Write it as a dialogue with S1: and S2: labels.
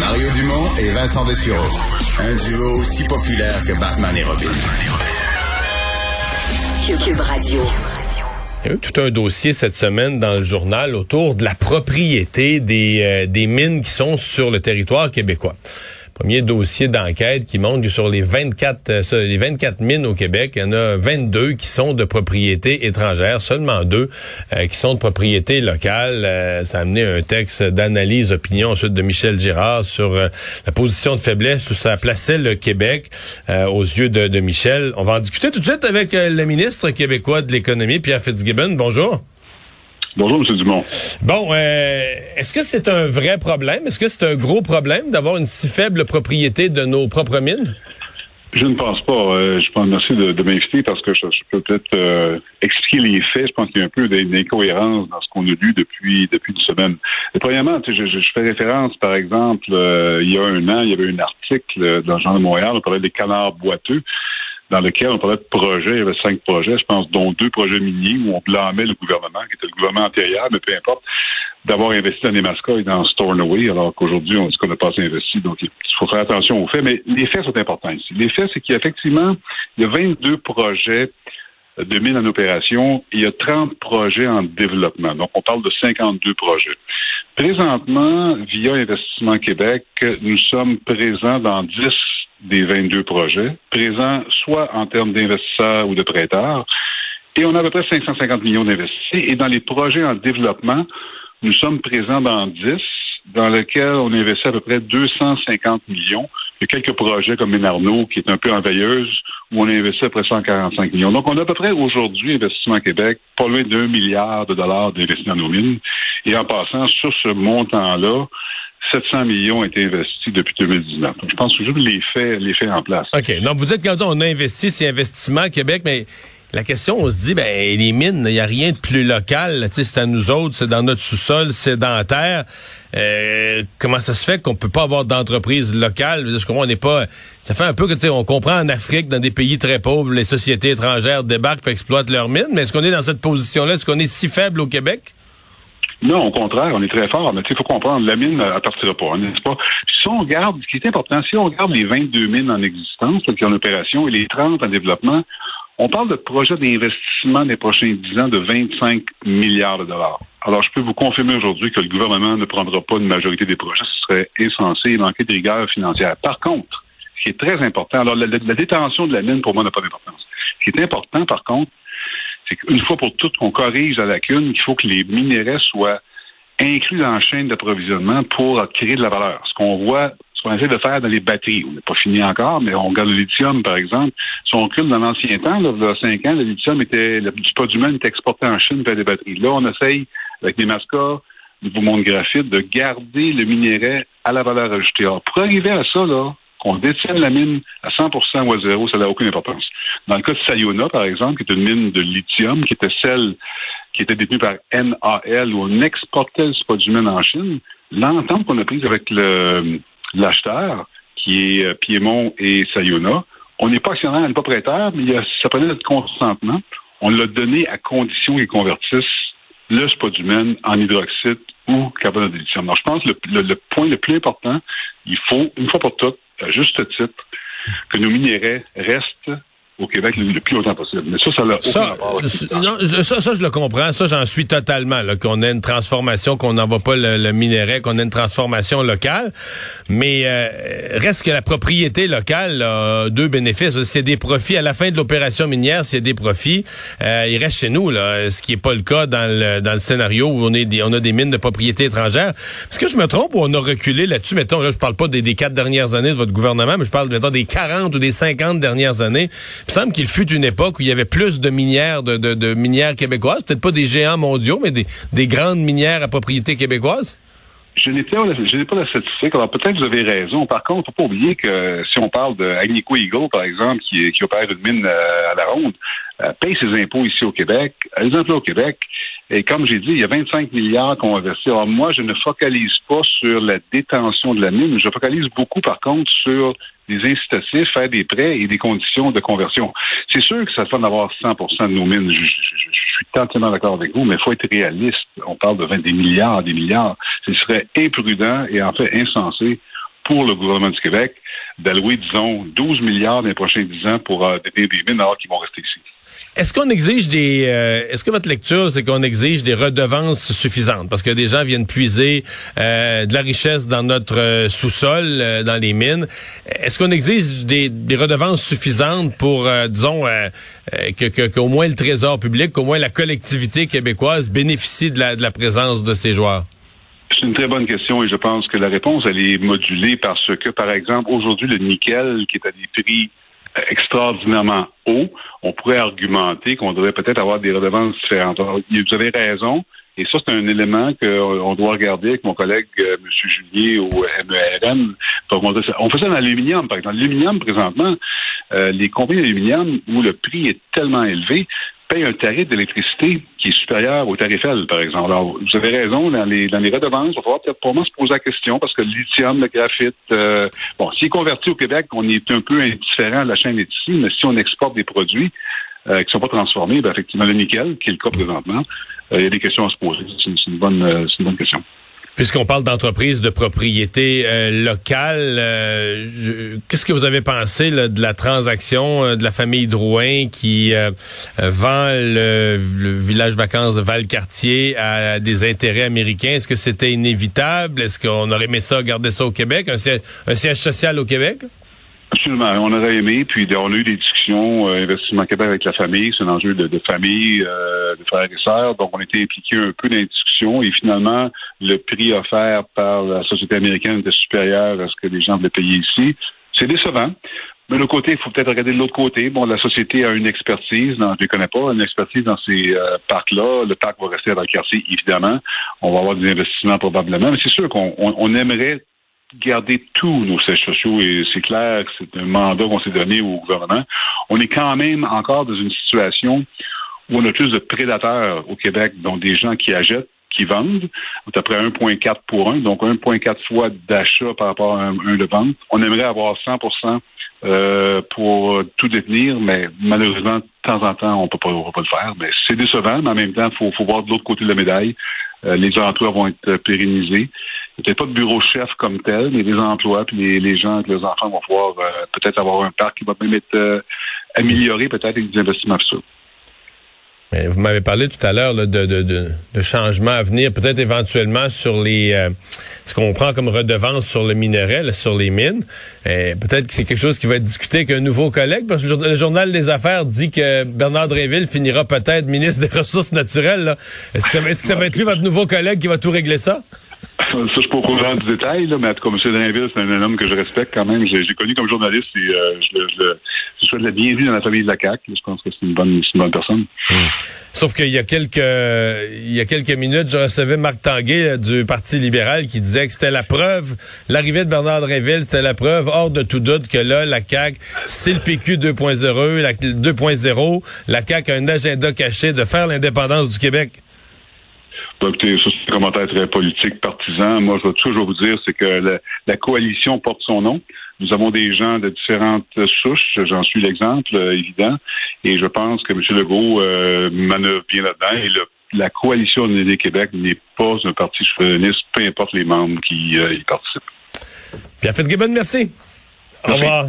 S1: Mario Dumont et Vincent Dessureau. Un duo aussi populaire que Batman et Robin.
S2: Cube Radio.
S3: Il y a eu tout un dossier cette semaine dans le journal autour de la propriété des, euh, des mines qui sont sur le territoire québécois premier dossier d'enquête qui montre que sur les 24 euh, les 24 mines au Québec, il y en a 22 qui sont de propriété étrangère, seulement deux euh, qui sont de propriété locale. Euh, ça a amené un texte d'analyse opinion ensuite de Michel Girard sur la position de faiblesse où ça plaçait le Québec aux yeux de, de, Michel. On va en discuter tout de suite avec le ministre québécois de l'économie Pierre Fitzgibbon. Bonjour.
S4: Bonjour, M. Dumont.
S3: Bon, euh, est-ce que c'est un vrai problème? Est-ce que c'est un gros problème d'avoir une si faible propriété de nos propres mines?
S4: Je ne pense pas. Euh, je pense merci de, de m'inviter parce que je, peux peut-être euh, expliquer les faits. Je pense qu'il y a un peu d'incohérence dans ce qu'on a lu depuis depuis une semaine. Et premièrement, je, je, fais référence, par exemple, il y a un an, il y avait un article dans le Journal de Montréal, on parlait des canards boiteux dans lequel on parlait de projets. Il y avait cinq projets, je pense, dont deux projets miniers où on blâmait le gouvernement, qui était le gouvernement antérieur, mais peu importe, d'avoir investi dans mascots et dans Stornoway, alors qu'aujourd'hui, on dit qu'on n'a pas investi. Donc, il faut faire attention aux faits. Mais les faits sont importants ici. Les faits, c'est qu'effectivement, il y a 22 projets de mines en opération il y a 30 projets en développement. Donc, on parle de 52 projets. Présentement, via Investissement Québec, nous sommes présents dans 10 des 22 projets, présents soit en termes d'investisseurs ou de prêteurs. Et on a à peu près 550 millions d'investis. Et dans les projets en développement, nous sommes présents dans 10, dans lesquels on investit à peu près 250 millions. Il y a quelques projets comme Ménarno, qui est un peu en veilleuse, où on a investi à peu près 145 millions. Donc, on a à peu près aujourd'hui, Investissement Québec, pas loin d'un milliard de dollars d'investis dans nos mines. Et en passant sur ce montant-là, 700 millions ont été investis depuis 2019. Donc, je pense que les faits, les faits en place.
S3: OK. Donc, vous dites quand on a investi, c'est investissement Québec, mais la question, on se dit, ben les mines, il n'y a rien de plus local. C'est à nous autres, c'est dans notre sous-sol sédentaire. Euh, comment ça se fait qu'on peut pas avoir d'entreprise locale? Parce qu'on n'est pas. Ça fait un peu que tu sais, on comprend en Afrique, dans des pays très pauvres, les sociétés étrangères débarquent et exploitent leurs mines. Mais est-ce qu'on est dans cette position-là? Est-ce qu'on est si faible au Québec?
S4: Non, au contraire, on est très fort. Mais il faut comprendre, la mine, elle partira pas, pas? Si on regarde, ce qui est important, si on regarde les 22 mines en existence, qui en opération, et les 30 en développement, on parle de projets d'investissement des prochains 10 ans de 25 milliards de dollars. Alors, je peux vous confirmer aujourd'hui que le gouvernement ne prendra pas une majorité des projets. Ce serait insensé et manquer de rigueur financière. Par contre, ce qui est très important, alors la détention de la mine, pour moi, n'a pas d'importance. Ce qui est important, par contre, c'est qu'une fois pour toutes qu'on corrige la lacune, il faut que les minéraux soient inclus dans la chaîne d'approvisionnement pour créer de la valeur. Ce qu'on voit, ce qu'on essaie de faire dans les batteries, on n'est pas fini encore, mais on regarde le lithium, par exemple. Si on recule dans l'ancien temps, il y a cinq ans, le lithium était, le spodumène était exporté en Chine vers des batteries. Là, on essaye, avec des mascas, Nouveau Monde Graphite, de garder le minerai à la valeur ajoutée. Alors, pour arriver à ça, là, qu'on détienne la mine à 100% ou à zéro, ça n'a aucune importance. Dans le cas de Sayona, par exemple, qui est une mine de lithium, qui était celle qui était détenue par NAL, où on exportait le spodumène en Chine, l'entente qu'on a prise avec l'acheteur, qui est euh, Piémont et Sayona, on n'est pas actionnaire, on n'est pas prêteur, mais ça prenait notre consentement. On l'a donné à condition qu'ils convertissent le spodumène en hydroxyde ou carbonate de je pense que le, le, point le plus important, il faut, une fois pour toutes, à juste titre, que nos minéraux restent au Québec le, plus longtemps possible. Mais ça, ça n'a
S3: ça, non, ça, ça, je le comprends. Ça, j'en suis totalement. Qu'on ait une transformation, qu'on n'envoie pas le, le minerai, qu'on ait une transformation locale. Mais euh, reste que la propriété locale a deux bénéfices. C'est des profits. À la fin de l'opération minière, c'est des profits. Euh, il reste chez nous, là, ce qui est pas le cas dans le, dans le scénario où on, est des, on a des mines de propriété étrangère. Est-ce que je me trompe ou on a reculé là-dessus? Mettons, là, je parle pas des, des quatre dernières années de votre gouvernement, mais je parle, mettons, des 40 ou des 50 dernières années. Il me semble qu'il fut une époque où il y avait plus de minières, de, de, minières québécoises, peut-être pas des géants mondiaux, mais des, des grandes minières à propriété québécoise.
S4: Je n'ai pas, la statistique. Alors peut-être vous avez raison. Par contre, faut pas oublier que si on parle de Agnico Eagle, par exemple, qui, qui opère une mine euh, à la ronde, euh, paye ses impôts ici au Québec, les emplois au Québec. Et comme j'ai dit, il y a 25 milliards qu'on investit. Alors moi, je ne focalise pas sur la détention de la mine. Je focalise beaucoup, par contre, sur des incitatifs, faire des prêts et des conditions de conversion. C'est sûr que ça fait d'avoir 100 de nos mines. Je, suis totalement d'accord avec vous, mais il faut être réaliste. On parle de 20 des milliards, des milliards. Ce serait imprudent et en fait insensé pour le gouvernement du Québec d'allouer, disons, 12 milliards dans les prochains 10 ans pour euh, des mines alors qu'ils vont rester ici.
S3: Est-ce qu'on exige des euh, est-ce que votre lecture c'est qu'on exige des redevances suffisantes? Parce que des gens viennent puiser euh, de la richesse dans notre euh, sous-sol dans les mines. Est-ce qu'on exige des, des, redevances suffisantes pour disons que qu'au moins le trésor public qu'au moins la collectivité québécoise bénéficie de la de la présence de ces joueurs?
S4: C'est une très bonne question et je pense que la réponse elle est modulée parce que par exemple aujourd'hui le nickel qui est à des prix extraordinairement haut, on pourrait argumenter qu'on devrait peut-être avoir des redevances différentes. vous avez raison. Et ça, c'est un élément qu'on doit regarder avec mon collègue euh, M. Julier au MERN. On faisait dans l'aluminium, par exemple. L'aluminium, présentement, euh, les compagnies d'aluminium où le prix est tellement élevé paye un tarif d'électricité qui est supérieur au tarif L, par exemple. Alors, vous avez raison, dans les, dans les redevances, il va falloir peut-être moi se poser la question parce que le lithium, le graphite, euh, bon, s'il est converti au Québec, on est un peu indifférent, la chaîne est mais si on exporte des produits euh, qui ne sont pas transformés, ben, effectivement, le nickel, qui est le cas présentement, euh, il y a des questions à se poser. C'est une, bonne, c'est une bonne question.
S3: Puisqu'on parle d'entreprise de propriété euh, locale, euh, qu'est-ce que vous avez pensé de la transaction euh, de la famille Drouin qui vend le, village vacances de Valcartier à des intérêts américains? Est-ce que c'était inévitable? Est-ce qu'on aurait aimé ça, garder ça au Québec, un siège social au Québec?
S4: Absolument. On aurait aimé, puis on a eu des discussions, euh, Investissement Québec avec la famille, c'est un enjeu de, famille, euh, de frères et sœurs, donc on était impliqués un peu dans les discussions et finalement, le prix offert par la société américaine était supérieur à ce que les gens voulaient payer ici. C'est décevant. Mais de l'autre côté, il faut peut-être regarder de l'autre côté. Bon, la société a une expertise, dans, je ne connais pas, une expertise dans ces euh, parcs-là. Le parc va rester le quartier, évidemment. On va avoir des investissements probablement. Mais c'est sûr qu'on aimerait garder tous nos sièges sociaux et c'est clair que c'est un mandat qu'on s'est donné au gouvernement. On est quand même encore dans une situation où on a plus de prédateurs au Québec, donc des gens qui achètent, qui vendent. À peu près 1,4 pour 1, donc 1,4 fois d'achat par rapport à un, de vente. On aimerait avoir 100% euh, pour tout détenir, mais malheureusement, de temps en temps, on pas, peut pas le faire. Mais c'est décevant, mais en même temps, il faut, faut voir de l'autre côté de la médaille. Euh, les emplois vont être pérennisés. A pas de bureau chef comme tel, mais les emplois, puis les, gens avec leurs enfants vont pouvoir euh, peut-être avoir un parc qui va même être euh, amélioré, peut-être avec des investissements futurs.
S3: Vous m'avez parlé tout à l'heure de, de, de, changements à venir, peut-être éventuellement sur les euh, ce qu'on prend comme redevance sur le minerai, sur les mines. peut-être que c'est quelque chose qui va être discuté avec un nouveau collègue, parce que le journal des affaires dit que Bernard Dréville finira peut-être ministre des Ressources naturelles. Est-ce que ça va être lui, votre nouveau collègue, qui va tout régler ça?
S4: Ça, je suis pas au du détail, là, mais en tout cas, M. Drainville, c'est un, homme que je respecte quand même. J'ai connu comme journaliste et euh, je, je, je, souhaite la bienvenue dans la famille de la CAQ. Je pense que c'est une bonne, une bonne personne.
S3: Hmm. Sauf qu'il y a quelques il y a quelques minutes, je recevais Marc Tanguay du Parti libéral qui disait que c'était la preuve, l'arrivée de Bernard Drainville, c'était la preuve hors de tout doute que là, la CAQ, c'est le PQ 2.0, la 2.0, la CAQ a un agenda caché de faire l'indépendance du Québec.
S4: Écoutez, ça, c'est un commentaire très politique, partisan. Moi, je veux toujours vous dire, c'est que la, coalition porte son nom. Nous avons des gens de différentes souches, j'en suis l'exemple euh, évident, et je pense que M. Legault euh, manœuvre bien là-dedans. Et la coalition de Québec n'est pas un parti souverainiste, peu importe les membres qui euh, y participent.
S3: Pierre Fitzgibbon, merci. merci. Au revoir.